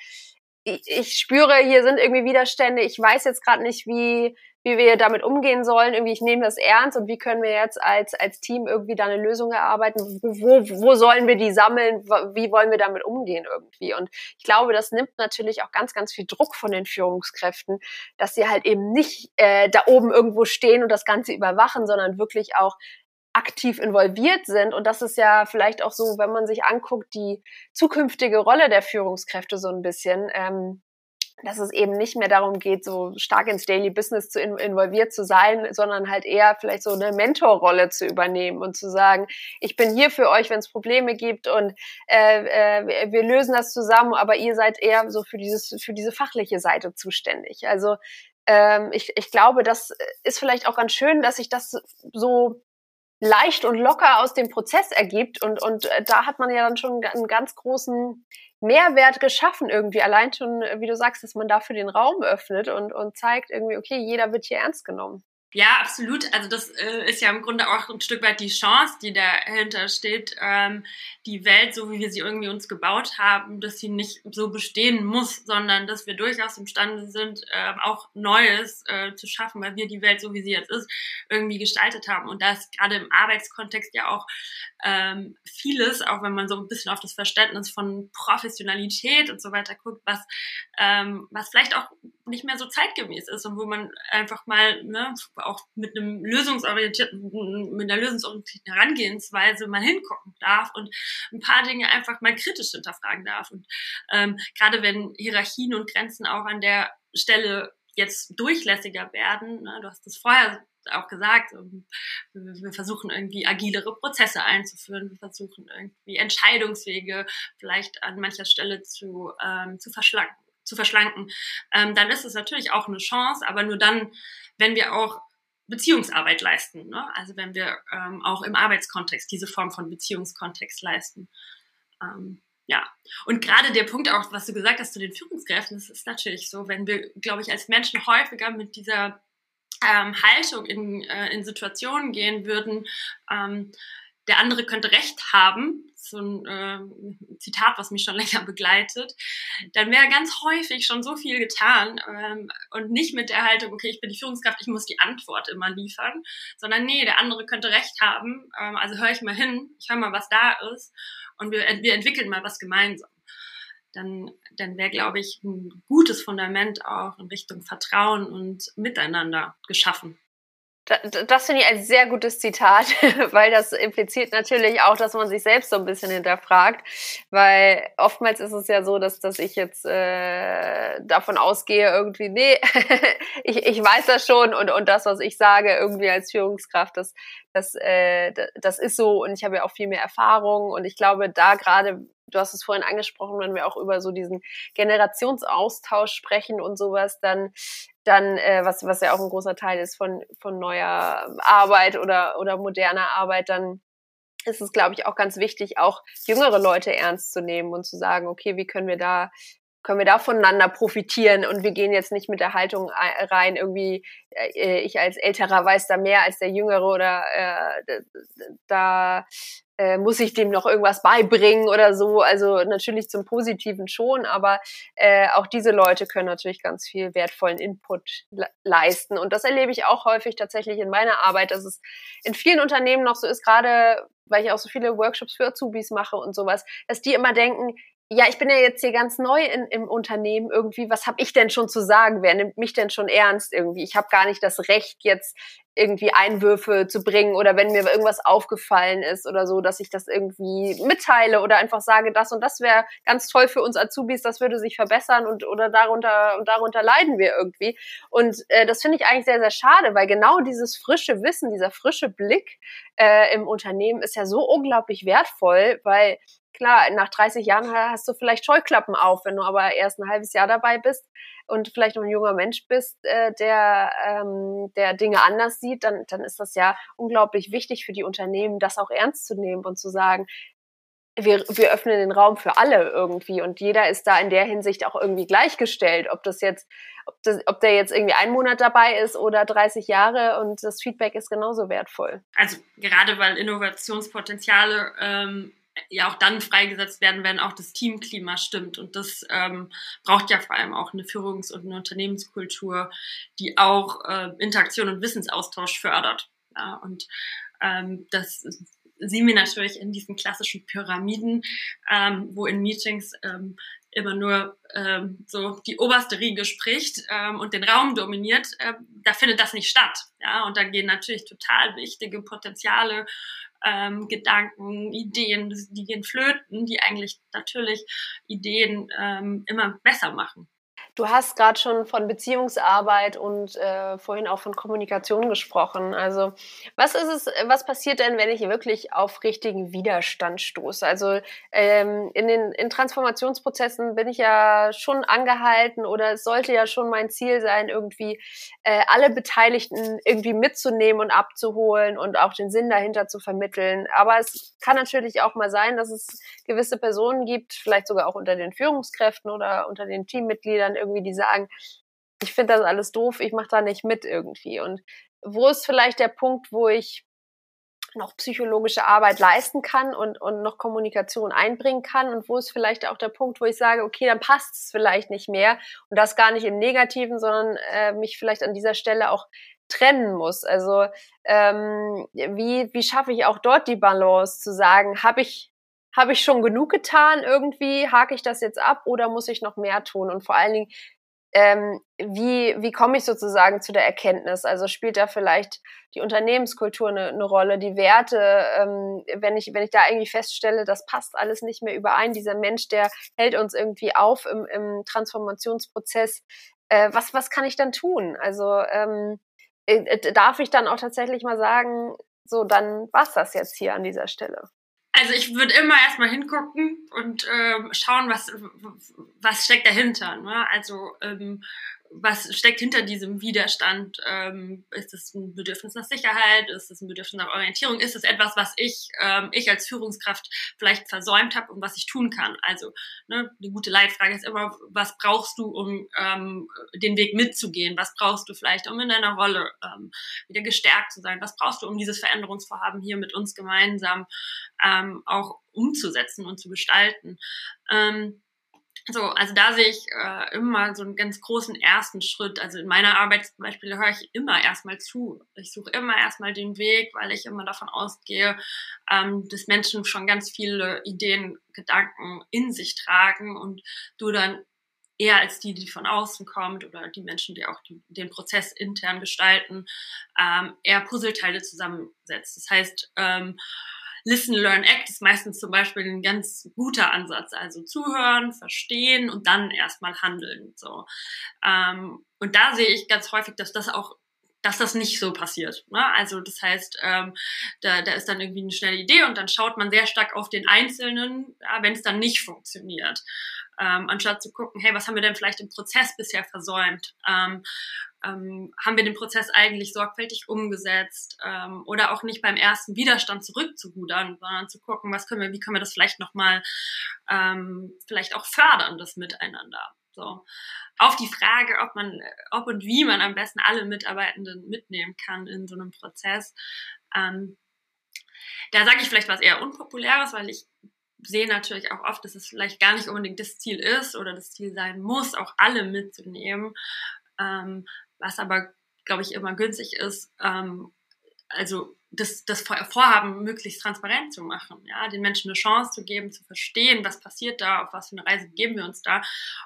ich, ich spüre, hier sind irgendwie Widerstände, ich weiß jetzt gerade nicht, wie wie wir damit umgehen sollen. Irgendwie, ich nehme das ernst und wie können wir jetzt als, als Team irgendwie da eine Lösung erarbeiten? Wo, wo sollen wir die sammeln? Wie wollen wir damit umgehen irgendwie? Und ich glaube, das nimmt natürlich auch ganz, ganz viel Druck von den Führungskräften, dass sie halt eben nicht äh, da oben irgendwo stehen und das Ganze überwachen, sondern wirklich auch aktiv involviert sind. Und das ist ja vielleicht auch so, wenn man sich anguckt, die zukünftige Rolle der Führungskräfte so ein bisschen. Ähm, dass es eben nicht mehr darum geht, so stark ins Daily Business zu in involviert zu sein, sondern halt eher vielleicht so eine Mentorrolle zu übernehmen und zu sagen, ich bin hier für euch, wenn es Probleme gibt und äh, äh, wir lösen das zusammen, aber ihr seid eher so für dieses für diese fachliche Seite zuständig. Also ähm, ich, ich glaube, das ist vielleicht auch ganz schön, dass sich das so leicht und locker aus dem Prozess ergibt und und äh, da hat man ja dann schon einen ganz großen Mehrwert geschaffen irgendwie. Allein schon, wie du sagst, dass man dafür den Raum öffnet und, und zeigt irgendwie, okay, jeder wird hier ernst genommen. Ja, absolut. Also das äh, ist ja im Grunde auch ein Stück weit die Chance, die dahinter steht, ähm, die Welt, so wie wir sie irgendwie uns gebaut haben, dass sie nicht so bestehen muss, sondern dass wir durchaus imstande sind, äh, auch Neues äh, zu schaffen, weil wir die Welt, so wie sie jetzt ist, irgendwie gestaltet haben. Und da ist gerade im Arbeitskontext ja auch ähm, vieles, auch wenn man so ein bisschen auf das Verständnis von Professionalität und so weiter guckt, was, ähm, was vielleicht auch nicht mehr so zeitgemäß ist und wo man einfach mal ne, auch mit einem lösungsorientierten, mit einer lösungsorientierten Herangehensweise mal hingucken darf und ein paar Dinge einfach mal kritisch hinterfragen darf. Und ähm, gerade wenn Hierarchien und Grenzen auch an der Stelle jetzt durchlässiger werden, ne, du hast das vorher auch gesagt, wir versuchen irgendwie agilere Prozesse einzuführen, wir versuchen irgendwie Entscheidungswege vielleicht an mancher Stelle zu, ähm, zu verschlanken. Zu verschlanken, ähm, dann ist es natürlich auch eine Chance, aber nur dann, wenn wir auch Beziehungsarbeit leisten. Ne? Also wenn wir ähm, auch im Arbeitskontext diese Form von Beziehungskontext leisten. Ähm, ja, und gerade der Punkt auch, was du gesagt hast zu den Führungskräften, das ist natürlich so, wenn wir, glaube ich, als Menschen häufiger mit dieser ähm, Haltung in, äh, in Situationen gehen würden, ähm, der andere könnte Recht haben, so ein äh, Zitat, was mich schon länger begleitet, dann wäre ganz häufig schon so viel getan ähm, und nicht mit der Haltung, okay, ich bin die Führungskraft, ich muss die Antwort immer liefern, sondern nee, der andere könnte Recht haben, ähm, also höre ich mal hin, ich höre mal, was da ist und wir, wir entwickeln mal was gemeinsam. Dann, dann wäre, glaube ich, ein gutes Fundament auch in Richtung Vertrauen und Miteinander geschaffen. Das finde ich ein sehr gutes Zitat, weil das impliziert natürlich auch, dass man sich selbst so ein bisschen hinterfragt, weil oftmals ist es ja so, dass, dass ich jetzt äh, davon ausgehe, irgendwie, nee, ich, ich weiß das schon und, und das, was ich sage, irgendwie als Führungskraft, das, das, äh, das ist so und ich habe ja auch viel mehr Erfahrung. Und ich glaube, da gerade du hast es vorhin angesprochen, wenn wir auch über so diesen Generationsaustausch sprechen und sowas, dann dann, äh, was, was ja auch ein großer Teil ist von, von neuer Arbeit oder, oder moderner Arbeit, dann ist es, glaube ich, auch ganz wichtig, auch jüngere Leute ernst zu nehmen und zu sagen, okay, wie können wir da können wir da voneinander profitieren? Und wir gehen jetzt nicht mit der Haltung rein, irgendwie äh, ich als Älterer weiß da mehr als der Jüngere oder äh, da äh, muss ich dem noch irgendwas beibringen oder so. Also natürlich zum Positiven schon, aber äh, auch diese Leute können natürlich ganz viel wertvollen Input le leisten. Und das erlebe ich auch häufig tatsächlich in meiner Arbeit, dass es in vielen Unternehmen noch so ist, gerade weil ich auch so viele Workshops für Azubis mache und sowas, dass die immer denken, ja, ich bin ja jetzt hier ganz neu in, im Unternehmen irgendwie. Was habe ich denn schon zu sagen? Wer nimmt mich denn schon ernst irgendwie? Ich habe gar nicht das Recht, jetzt irgendwie Einwürfe zu bringen oder wenn mir irgendwas aufgefallen ist oder so, dass ich das irgendwie mitteile oder einfach sage, das und das wäre ganz toll für uns Azubis, das würde sich verbessern und oder darunter und darunter leiden wir irgendwie. Und äh, das finde ich eigentlich sehr sehr schade, weil genau dieses frische Wissen, dieser frische Blick äh, im Unternehmen ist ja so unglaublich wertvoll, weil klar, nach 30 Jahren hast du vielleicht Scheuklappen auf, wenn du aber erst ein halbes Jahr dabei bist und vielleicht noch ein junger Mensch bist, äh, der, ähm, der Dinge anders sieht, dann, dann ist das ja unglaublich wichtig für die Unternehmen, das auch ernst zu nehmen und zu sagen, wir, wir öffnen den Raum für alle irgendwie und jeder ist da in der Hinsicht auch irgendwie gleichgestellt, ob das jetzt, ob, das, ob der jetzt irgendwie einen Monat dabei ist oder 30 Jahre und das Feedback ist genauso wertvoll. Also gerade weil Innovationspotenziale ähm, ja auch dann freigesetzt werden, wenn auch das Teamklima stimmt. Und das ähm, braucht ja vor allem auch eine Führungs- und eine Unternehmenskultur, die auch äh, Interaktion und Wissensaustausch fördert. Ja, und ähm, das sehen wir natürlich in diesen klassischen Pyramiden, ähm, wo in Meetings ähm, immer nur ähm, so die oberste Riege spricht ähm, und den Raum dominiert, äh, da findet das nicht statt. Ja, und da gehen natürlich total wichtige Potenziale ähm, Gedanken, Ideen, die gehen flöten, die eigentlich natürlich Ideen ähm, immer besser machen. Du hast gerade schon von Beziehungsarbeit und äh, vorhin auch von Kommunikation gesprochen. Also was ist es, was passiert denn, wenn ich wirklich auf richtigen Widerstand stoße? Also ähm, in den in Transformationsprozessen bin ich ja schon angehalten oder es sollte ja schon mein Ziel sein, irgendwie äh, alle Beteiligten irgendwie mitzunehmen und abzuholen und auch den Sinn dahinter zu vermitteln. Aber es kann natürlich auch mal sein, dass es gewisse Personen gibt, vielleicht sogar auch unter den Führungskräften oder unter den Teammitgliedern irgendwie, die sagen, ich finde das alles doof, ich mache da nicht mit irgendwie. Und wo ist vielleicht der Punkt, wo ich noch psychologische Arbeit leisten kann und, und noch Kommunikation einbringen kann und wo ist vielleicht auch der Punkt, wo ich sage, okay, dann passt es vielleicht nicht mehr und das gar nicht im Negativen, sondern äh, mich vielleicht an dieser Stelle auch trennen muss. Also ähm, wie, wie schaffe ich auch dort die Balance zu sagen, habe ich habe ich schon genug getan irgendwie, hake ich das jetzt ab oder muss ich noch mehr tun? Und vor allen Dingen, ähm, wie, wie komme ich sozusagen zu der Erkenntnis? Also spielt da vielleicht die Unternehmenskultur eine, eine Rolle, die Werte, ähm, wenn, ich, wenn ich da irgendwie feststelle, das passt alles nicht mehr überein, dieser Mensch, der hält uns irgendwie auf im, im Transformationsprozess, äh, was, was kann ich dann tun? Also ähm, äh, darf ich dann auch tatsächlich mal sagen, so, dann war's das jetzt hier an dieser Stelle. Also ich würde immer erstmal hingucken und ähm, schauen, was, was steckt dahinter. Ne? Also ähm, was steckt hinter diesem Widerstand? Ähm, ist es ein Bedürfnis nach Sicherheit? Ist es ein Bedürfnis nach Orientierung? Ist es etwas, was ich, ähm, ich als Führungskraft vielleicht versäumt habe und was ich tun kann? Also ne, eine gute Leitfrage ist immer, was brauchst du, um ähm, den Weg mitzugehen? Was brauchst du vielleicht, um in deiner Rolle ähm, wieder gestärkt zu sein? Was brauchst du, um dieses Veränderungsvorhaben hier mit uns gemeinsam ähm, auch umzusetzen und zu gestalten? Ähm, so, also da sehe ich äh, immer so einen ganz großen ersten Schritt. Also in meiner Arbeit zum Beispiel höre ich immer erstmal zu. Ich suche immer erstmal den Weg, weil ich immer davon ausgehe, ähm, dass Menschen schon ganz viele Ideen, Gedanken in sich tragen und du dann eher als die, die von außen kommt oder die Menschen, die auch die, den Prozess intern gestalten, ähm, eher Puzzleteile zusammensetzt. Das heißt, ähm, Listen, Learn, Act ist meistens zum Beispiel ein ganz guter Ansatz. Also zuhören, verstehen und dann erstmal handeln. So. Ähm, und da sehe ich ganz häufig, dass das auch dass das nicht so passiert. Ne? Also das heißt, ähm, da, da ist dann irgendwie eine schnelle Idee und dann schaut man sehr stark auf den Einzelnen, ja, wenn es dann nicht funktioniert. Ähm, anstatt zu gucken, hey, was haben wir denn vielleicht im Prozess bisher versäumt? Ähm, ähm, haben wir den Prozess eigentlich sorgfältig umgesetzt ähm, oder auch nicht beim ersten Widerstand zurückzurudern, sondern zu gucken, was können wir, wie können wir das vielleicht nochmal ähm, vielleicht auch fördern, das Miteinander. So. Auf die Frage, ob man, ob und wie man am besten alle Mitarbeitenden mitnehmen kann in so einem Prozess. Ähm, da sage ich vielleicht was eher Unpopuläres, weil ich sehe natürlich auch oft, dass es vielleicht gar nicht unbedingt das Ziel ist oder das Ziel sein muss, auch alle mitzunehmen. Ähm, was aber, glaube ich, immer günstig ist, ähm, also das, das Vorhaben möglichst transparent zu machen, ja, den Menschen eine Chance zu geben, zu verstehen, was passiert da, auf was für eine Reise geben wir uns da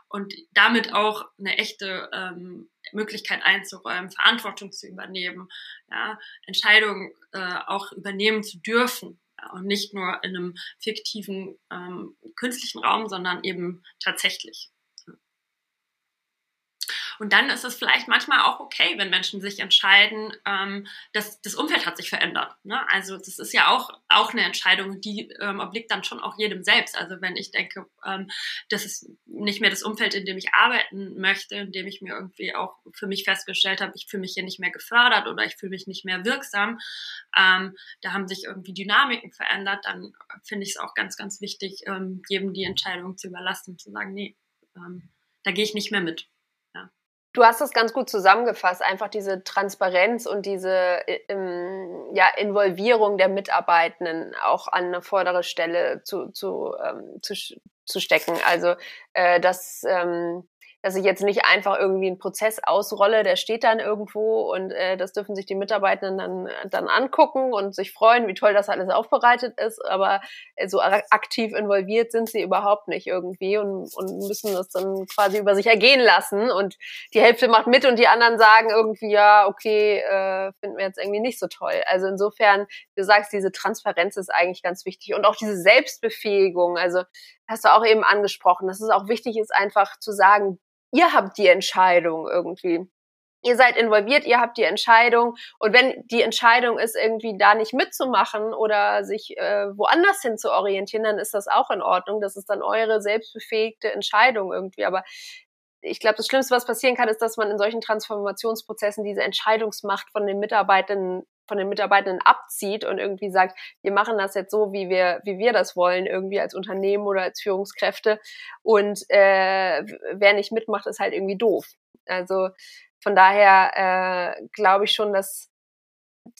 und damit auch eine echte ähm, Möglichkeit einzuräumen, Verantwortung zu übernehmen, ja, Entscheidungen äh, auch übernehmen zu dürfen ja, und nicht nur in einem fiktiven ähm, künstlichen Raum, sondern eben tatsächlich. Und dann ist es vielleicht manchmal auch okay, wenn Menschen sich entscheiden, ähm, dass das Umfeld hat sich verändert. Ne? Also das ist ja auch, auch eine Entscheidung, die ähm, obliegt dann schon auch jedem selbst. Also wenn ich denke, ähm, das ist nicht mehr das Umfeld, in dem ich arbeiten möchte, in dem ich mir irgendwie auch für mich festgestellt habe, ich fühle mich hier nicht mehr gefördert oder ich fühle mich nicht mehr wirksam, ähm, da haben sich irgendwie Dynamiken verändert, dann finde ich es auch ganz, ganz wichtig, ähm, jedem die Entscheidung zu überlassen, zu sagen, nee, ähm, da gehe ich nicht mehr mit. Du hast es ganz gut zusammengefasst, einfach diese Transparenz und diese ähm, ja, Involvierung der Mitarbeitenden auch an eine vordere Stelle zu, zu, ähm, zu, zu stecken. Also äh, dass ähm, dass ich jetzt nicht einfach irgendwie einen Prozess ausrolle, der steht dann irgendwo und äh, das dürfen sich die Mitarbeitenden dann, dann angucken und sich freuen, wie toll das alles aufbereitet ist, aber äh, so aktiv involviert sind sie überhaupt nicht irgendwie und, und müssen das dann quasi über sich ergehen lassen. Und die Hälfte macht mit und die anderen sagen irgendwie, ja, okay, äh, finden wir jetzt irgendwie nicht so toll. Also insofern, du sagst, diese Transparenz ist eigentlich ganz wichtig und auch diese Selbstbefähigung, also hast du auch eben angesprochen, dass es auch wichtig ist, einfach zu sagen, ihr habt die Entscheidung irgendwie. Ihr seid involviert, ihr habt die Entscheidung. Und wenn die Entscheidung ist, irgendwie da nicht mitzumachen oder sich äh, woanders hin zu orientieren, dann ist das auch in Ordnung. Das ist dann eure selbstbefähigte Entscheidung irgendwie. Aber ich glaube, das Schlimmste, was passieren kann, ist, dass man in solchen Transformationsprozessen diese Entscheidungsmacht von den Mitarbeitenden von den Mitarbeitenden abzieht und irgendwie sagt, wir machen das jetzt so, wie wir, wie wir das wollen, irgendwie als Unternehmen oder als Führungskräfte. Und äh, wer nicht mitmacht, ist halt irgendwie doof. Also von daher äh, glaube ich schon, dass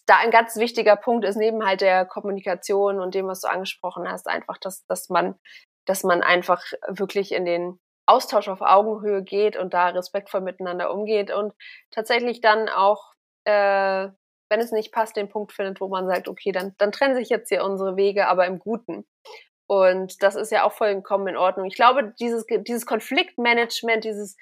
da ein ganz wichtiger Punkt ist neben halt der Kommunikation und dem, was du angesprochen hast, einfach, dass, dass man, dass man einfach wirklich in den Austausch auf Augenhöhe geht und da respektvoll miteinander umgeht und tatsächlich dann auch, äh, wenn es nicht passt, den Punkt findet, wo man sagt, okay, dann, dann trennen sich jetzt hier unsere Wege, aber im Guten. Und das ist ja auch vollkommen in Ordnung. Ich glaube, dieses, dieses Konfliktmanagement, dieses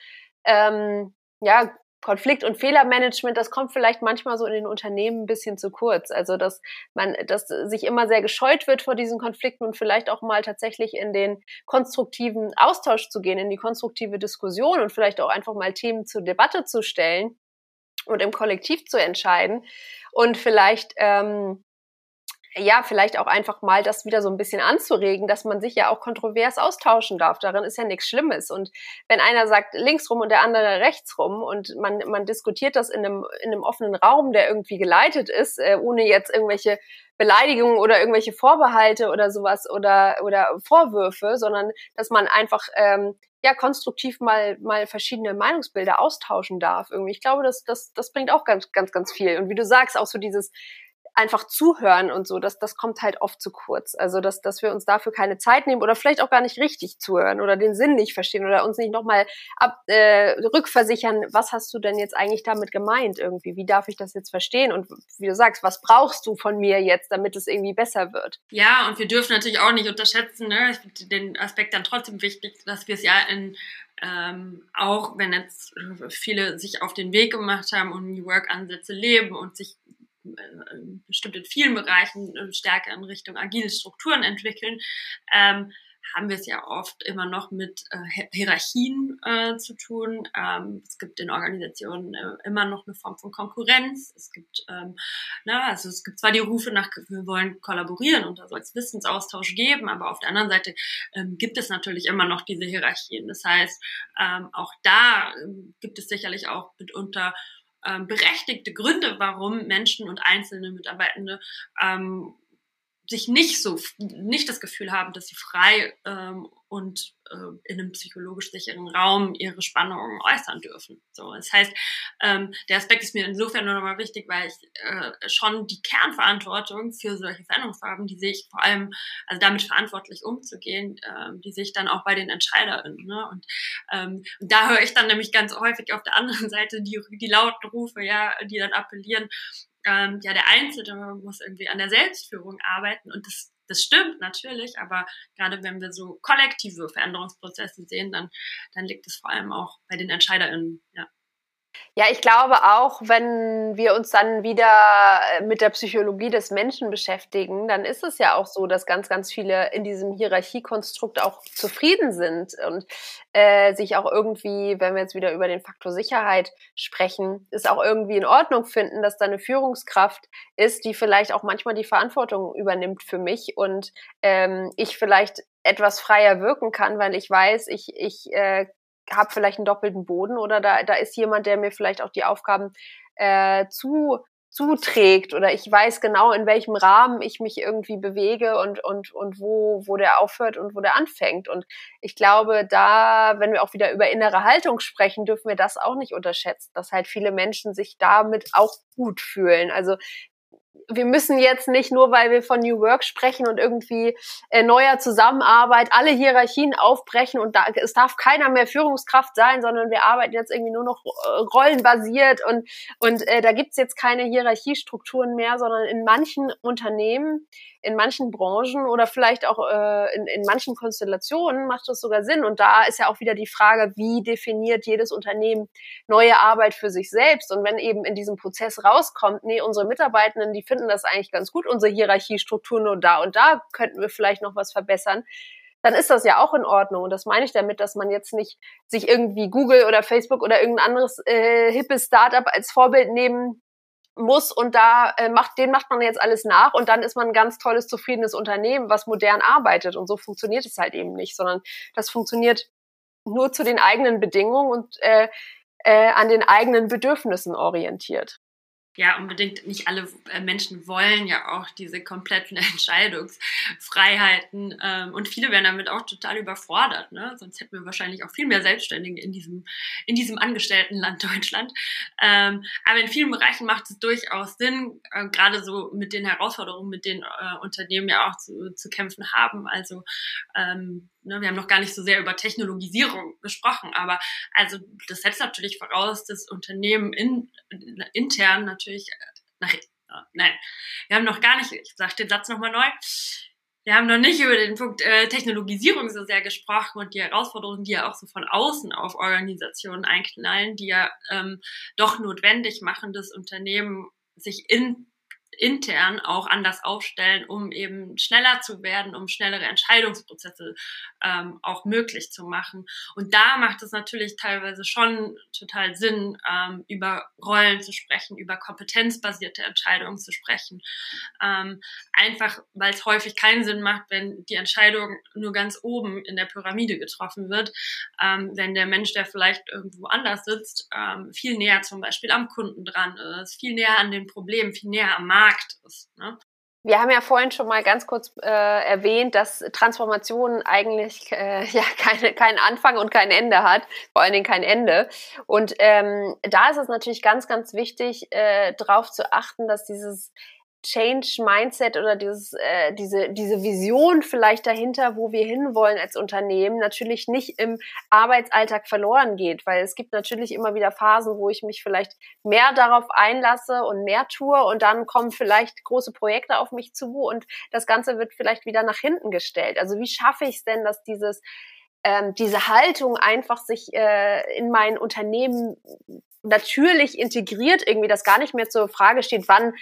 ähm, ja, Konflikt- und Fehlermanagement, das kommt vielleicht manchmal so in den Unternehmen ein bisschen zu kurz. Also, dass man, dass sich immer sehr gescheut wird vor diesen Konflikten und vielleicht auch mal tatsächlich in den konstruktiven Austausch zu gehen, in die konstruktive Diskussion und vielleicht auch einfach mal Themen zur Debatte zu stellen und im Kollektiv zu entscheiden und vielleicht ähm, ja, vielleicht auch einfach mal das wieder so ein bisschen anzuregen, dass man sich ja auch kontrovers austauschen darf. Darin ist ja nichts Schlimmes. Und wenn einer sagt links rum und der andere rechts rum und man, man diskutiert das in einem, in einem offenen Raum, der irgendwie geleitet ist, äh, ohne jetzt irgendwelche Beleidigungen oder irgendwelche Vorbehalte oder sowas oder, oder Vorwürfe, sondern dass man einfach ähm, ja konstruktiv mal mal verschiedene Meinungsbilder austauschen darf irgendwie. Ich glaube, das das das bringt auch ganz ganz ganz viel und wie du sagst auch so dieses einfach zuhören und so, das, das kommt halt oft zu kurz. Also, dass, dass wir uns dafür keine Zeit nehmen oder vielleicht auch gar nicht richtig zuhören oder den Sinn nicht verstehen oder uns nicht nochmal ab, äh, rückversichern, was hast du denn jetzt eigentlich damit gemeint irgendwie? Wie darf ich das jetzt verstehen? Und wie du sagst, was brauchst du von mir jetzt, damit es irgendwie besser wird? Ja, und wir dürfen natürlich auch nicht unterschätzen, ne? den Aspekt dann trotzdem wichtig, dass wir es ja in ähm, auch wenn jetzt viele sich auf den Weg gemacht haben und New Work-Ansätze leben und sich bestimmt in vielen Bereichen äh, stärker in Richtung agile Strukturen entwickeln, ähm, haben wir es ja oft immer noch mit äh, Hierarchien äh, zu tun. Ähm, es gibt in Organisationen äh, immer noch eine Form von Konkurrenz. Es gibt, ähm, na, also es gibt zwar die Rufe nach, wir wollen kollaborieren und da soll es Wissensaustausch geben, aber auf der anderen Seite ähm, gibt es natürlich immer noch diese Hierarchien. Das heißt, ähm, auch da ähm, gibt es sicherlich auch mitunter ähm, berechtigte Gründe, warum Menschen und einzelne Mitarbeitende ähm, sich nicht so nicht das Gefühl haben, dass sie frei ähm, und äh, in einem psychologisch sicheren Raum ihre Spannungen äußern dürfen. So, das heißt, ähm, der Aspekt ist mir insofern nur nochmal wichtig, weil ich äh, schon die Kernverantwortung für solche Veränderungsfarben, die sehe ich vor allem, also damit verantwortlich umzugehen, äh, die sehe ich dann auch bei den EntscheiderInnen. Ne? Und, ähm, und da höre ich dann nämlich ganz häufig auf der anderen Seite die, die lauten Rufe, ja, die dann appellieren, ähm, ja, der Einzelne muss irgendwie an der Selbstführung arbeiten und das, das stimmt natürlich, aber gerade wenn wir so kollektive Veränderungsprozesse sehen, dann, dann liegt es vor allem auch bei den EntscheiderInnen, ja. Ja, ich glaube auch, wenn wir uns dann wieder äh, mit der Psychologie des Menschen beschäftigen, dann ist es ja auch so, dass ganz, ganz viele in diesem Hierarchiekonstrukt auch zufrieden sind und äh, sich auch irgendwie, wenn wir jetzt wieder über den Faktor Sicherheit sprechen, ist auch irgendwie in Ordnung finden, dass da eine Führungskraft ist, die vielleicht auch manchmal die Verantwortung übernimmt für mich und ähm, ich vielleicht etwas freier wirken kann, weil ich weiß, ich, ich äh, habe vielleicht einen doppelten Boden oder da, da ist jemand, der mir vielleicht auch die Aufgaben äh, zu zuträgt oder ich weiß genau, in welchem Rahmen ich mich irgendwie bewege und, und, und wo, wo der aufhört und wo der anfängt. Und ich glaube, da, wenn wir auch wieder über innere Haltung sprechen, dürfen wir das auch nicht unterschätzen, dass halt viele Menschen sich damit auch gut fühlen. Also wir müssen jetzt nicht nur, weil wir von New Work sprechen und irgendwie äh, neuer Zusammenarbeit, alle Hierarchien aufbrechen und da, es darf keiner mehr Führungskraft sein, sondern wir arbeiten jetzt irgendwie nur noch äh, rollenbasiert und, und äh, da gibt's jetzt keine Hierarchiestrukturen mehr, sondern in manchen Unternehmen in manchen Branchen oder vielleicht auch äh, in, in manchen Konstellationen macht das sogar Sinn. Und da ist ja auch wieder die Frage, wie definiert jedes Unternehmen neue Arbeit für sich selbst? Und wenn eben in diesem Prozess rauskommt, nee, unsere Mitarbeitenden, die finden das eigentlich ganz gut, unsere Hierarchiestruktur nur da und da könnten wir vielleicht noch was verbessern, dann ist das ja auch in Ordnung. Und das meine ich damit, dass man jetzt nicht sich irgendwie Google oder Facebook oder irgendein anderes äh, hippes Startup als Vorbild nehmen muss und da äh, macht, den macht man jetzt alles nach und dann ist man ein ganz tolles, zufriedenes Unternehmen, was modern arbeitet und so funktioniert es halt eben nicht, sondern das funktioniert nur zu den eigenen Bedingungen und äh, äh, an den eigenen Bedürfnissen orientiert. Ja unbedingt nicht alle äh, Menschen wollen ja auch diese kompletten Entscheidungsfreiheiten ähm, und viele werden damit auch total überfordert. Ne? Sonst hätten wir wahrscheinlich auch viel mehr Selbstständige in diesem, in diesem Angestelltenland Deutschland. Ähm, aber in vielen Bereichen macht es durchaus Sinn, äh, gerade so mit den Herausforderungen, mit denen äh, Unternehmen ja auch zu, zu kämpfen haben. Also ähm, ne, wir haben noch gar nicht so sehr über Technologisierung gesprochen, aber also das setzt natürlich voraus, dass Unternehmen in, intern natürlich äh, nach, äh, nein, wir haben noch gar nicht, ich sage den Satz nochmal neu, wir haben noch nicht über den Punkt äh, Technologisierung so sehr gesprochen und die Herausforderungen, die ja auch so von außen auf Organisationen einknallen, die ja ähm, doch notwendig machen, dass Unternehmen sich in intern auch anders aufstellen, um eben schneller zu werden, um schnellere Entscheidungsprozesse ähm, auch möglich zu machen. Und da macht es natürlich teilweise schon total Sinn, ähm, über Rollen zu sprechen, über kompetenzbasierte Entscheidungen zu sprechen. Ähm, einfach, weil es häufig keinen Sinn macht, wenn die Entscheidung nur ganz oben in der Pyramide getroffen wird, ähm, wenn der Mensch, der vielleicht irgendwo anders sitzt, ähm, viel näher zum Beispiel am Kunden dran ist, viel näher an den Problemen, viel näher am Markt Markt ist. Ne? Wir haben ja vorhin schon mal ganz kurz äh, erwähnt, dass Transformation eigentlich äh, ja keine, keinen Anfang und kein Ende hat, vor allen Dingen kein Ende. Und ähm, da ist es natürlich ganz, ganz wichtig, äh, darauf zu achten, dass dieses Change Mindset oder dieses, äh, diese, diese Vision vielleicht dahinter, wo wir hinwollen als Unternehmen, natürlich nicht im Arbeitsalltag verloren geht, weil es gibt natürlich immer wieder Phasen, wo ich mich vielleicht mehr darauf einlasse und mehr tue und dann kommen vielleicht große Projekte auf mich zu und das Ganze wird vielleicht wieder nach hinten gestellt. Also wie schaffe ich es denn, dass dieses ähm, diese Haltung einfach sich äh, in mein Unternehmen natürlich integriert, irgendwie das gar nicht mehr zur Frage steht, wann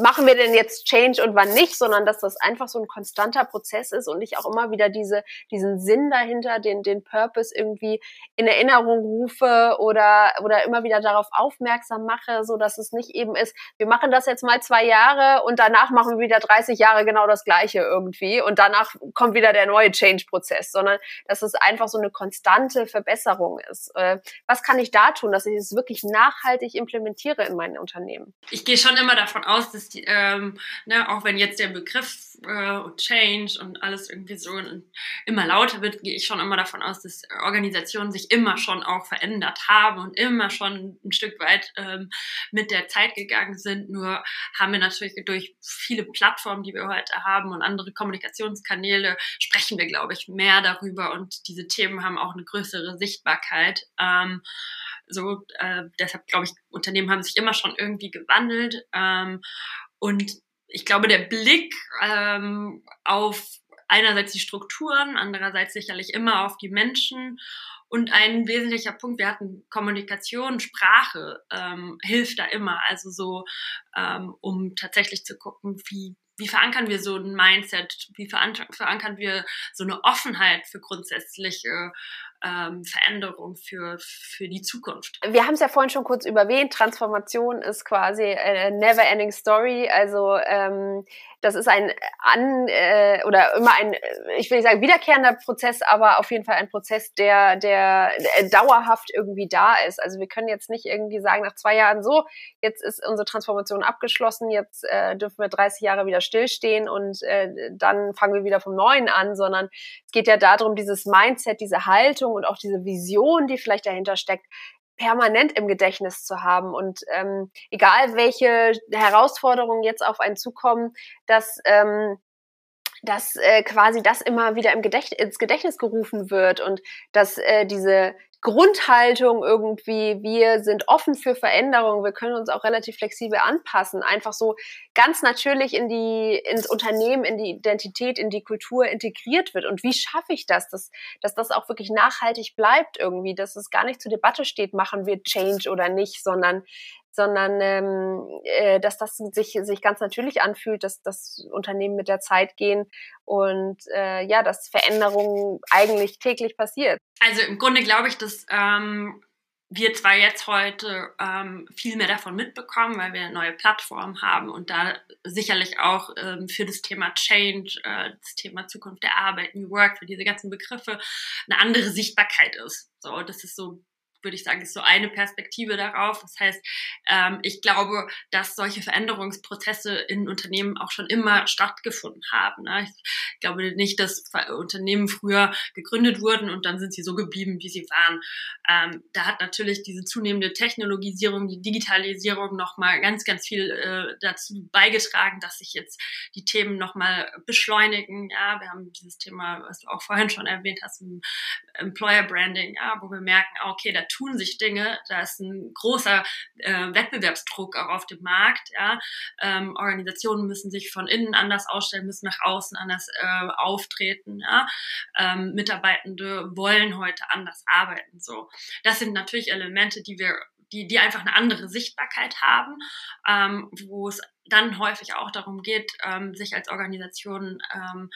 machen wir denn jetzt Change und wann nicht, sondern dass das einfach so ein konstanter Prozess ist und ich auch immer wieder diese, diesen Sinn dahinter, den, den Purpose irgendwie in Erinnerung rufe oder, oder immer wieder darauf aufmerksam mache, so dass es nicht eben ist, wir machen das jetzt mal zwei Jahre und danach machen wir wieder 30 Jahre genau das Gleiche irgendwie und danach kommt wieder der neue Change-Prozess, sondern dass es einfach so eine konstante Verbesserung ist. Äh, was kann ich da tun, dass ich es wirklich nachhaltig implementiere in meinen Unternehmen? Ich gehe schon immer davon aus, aus, dass die, ähm, ne, auch wenn jetzt der Begriff äh, Change und alles irgendwie so immer lauter wird, gehe ich schon immer davon aus, dass Organisationen sich immer schon auch verändert haben und immer schon ein Stück weit ähm, mit der Zeit gegangen sind. Nur haben wir natürlich durch viele Plattformen, die wir heute haben und andere Kommunikationskanäle, sprechen wir, glaube ich, mehr darüber und diese Themen haben auch eine größere Sichtbarkeit. Ähm, so, äh, deshalb glaube ich, Unternehmen haben sich immer schon irgendwie gewandelt. Ähm, und ich glaube, der Blick ähm, auf einerseits die Strukturen, andererseits sicherlich immer auf die Menschen. Und ein wesentlicher Punkt, wir hatten Kommunikation, Sprache ähm, hilft da immer. Also so, ähm, um tatsächlich zu gucken, wie wie verankern wir so ein Mindset, wie verankern wir so eine Offenheit für grundsätzliche ähm, Veränderung für, für die Zukunft. Wir haben es ja vorhin schon kurz überwähnt, Transformation ist quasi eine never-ending Story. Also ähm, das ist ein an äh, oder immer ein, ich will nicht sagen wiederkehrender Prozess, aber auf jeden Fall ein Prozess, der, der, der dauerhaft irgendwie da ist. Also wir können jetzt nicht irgendwie sagen, nach zwei Jahren so, jetzt ist unsere Transformation abgeschlossen, jetzt äh, dürfen wir 30 Jahre wieder stillstehen und äh, dann fangen wir wieder vom Neuen an, sondern es geht ja darum, dieses Mindset, diese Haltung und auch diese Vision, die vielleicht dahinter steckt, permanent im Gedächtnis zu haben. Und ähm, egal welche Herausforderungen jetzt auf einen zukommen, dass ähm, dass äh, quasi das immer wieder im Gedächt ins Gedächtnis gerufen wird und dass äh, diese Grundhaltung irgendwie, wir sind offen für Veränderungen, wir können uns auch relativ flexibel anpassen, einfach so ganz natürlich in die, ins Unternehmen, in die Identität, in die Kultur integriert wird. Und wie schaffe ich das, dass, dass das auch wirklich nachhaltig bleibt irgendwie, dass es gar nicht zur Debatte steht, machen wir Change oder nicht, sondern sondern ähm, äh, dass das sich, sich ganz natürlich anfühlt, dass das Unternehmen mit der Zeit gehen und äh, ja, dass Veränderungen eigentlich täglich passiert. Also im Grunde glaube ich, dass ähm, wir zwar jetzt heute ähm, viel mehr davon mitbekommen, weil wir eine neue Plattform haben und da sicherlich auch ähm, für das Thema Change, äh, das Thema Zukunft der Arbeit, New Work, für diese ganzen Begriffe eine andere Sichtbarkeit ist. So, das ist so würde ich sagen, ist so eine Perspektive darauf. Das heißt, ähm, ich glaube, dass solche Veränderungsprozesse in Unternehmen auch schon immer stattgefunden haben. Ne? Ich glaube nicht, dass Unternehmen früher gegründet wurden und dann sind sie so geblieben, wie sie waren. Ähm, da hat natürlich diese zunehmende Technologisierung, die Digitalisierung nochmal ganz, ganz viel äh, dazu beigetragen, dass sich jetzt die Themen nochmal beschleunigen. Ja, wir haben dieses Thema, was du auch vorhin schon erwähnt hast, Employer Branding, ja, wo wir merken, okay, da tun sich Dinge, da ist ein großer äh, Wettbewerbsdruck auch auf dem Markt. Ja. Ähm, Organisationen müssen sich von innen anders ausstellen, müssen nach außen anders äh, auftreten. Ja. Ähm, Mitarbeitende wollen heute anders arbeiten. So, das sind natürlich Elemente, die wir die, die einfach eine andere Sichtbarkeit haben, ähm, wo es dann häufig auch darum geht, ähm, sich als Organisation ähm,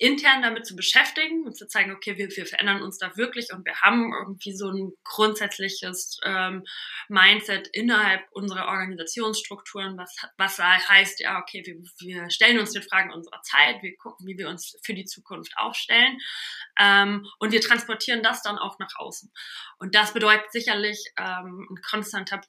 intern damit zu beschäftigen und zu zeigen, okay, wir, wir verändern uns da wirklich und wir haben irgendwie so ein grundsätzliches ähm, Mindset innerhalb unserer Organisationsstrukturen, was, was heißt, ja, okay, wir, wir stellen uns den Fragen unserer Zeit, wir gucken, wie wir uns für die Zukunft aufstellen ähm, und wir transportieren das dann auch nach außen. Und das bedeutet sicherlich ähm, ein konstanter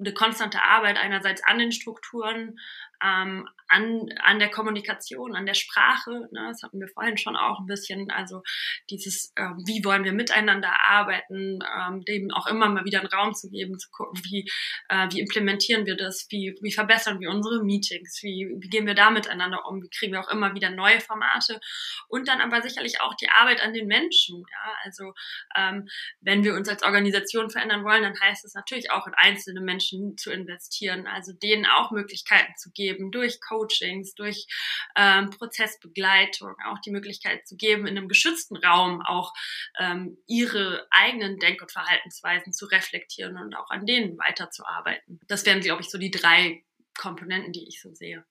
eine konstante Arbeit einerseits an den Strukturen, ähm, an, an der Kommunikation, an der Sprache. Ne? Das hatten wir vorhin schon auch ein bisschen. Also dieses, äh, wie wollen wir miteinander arbeiten, ähm, dem auch immer mal wieder einen Raum zu geben, zu gucken, wie, äh, wie implementieren wir das, wie, wie verbessern wir unsere Meetings, wie, wie gehen wir da miteinander um, wie kriegen wir auch immer wieder neue Formate und dann aber sicherlich auch die Arbeit an den Menschen. Ja? Also ähm, wenn wir uns als Organisation verändern wollen, dann heißt es natürlich auch in einzelne Menschen zu investieren, also denen auch Möglichkeiten zu geben, geben, durch Coachings, durch ähm, Prozessbegleitung, auch die Möglichkeit zu geben, in einem geschützten Raum auch ähm, ihre eigenen Denk- und Verhaltensweisen zu reflektieren und auch an denen weiterzuarbeiten. Das wären, glaube ich, so die drei Komponenten, die ich so sehe.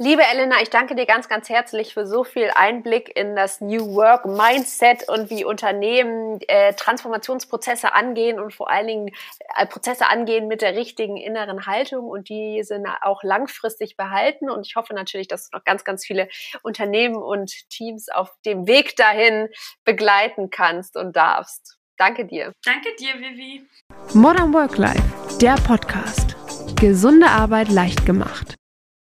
Liebe Elena, ich danke dir ganz, ganz herzlich für so viel Einblick in das New Work Mindset und wie Unternehmen äh, Transformationsprozesse angehen und vor allen Dingen äh, Prozesse angehen mit der richtigen inneren Haltung und diese auch langfristig behalten. Und ich hoffe natürlich, dass du noch ganz, ganz viele Unternehmen und Teams auf dem Weg dahin begleiten kannst und darfst. Danke dir. Danke dir, Vivi. Modern Work Life, der Podcast. Gesunde Arbeit leicht gemacht.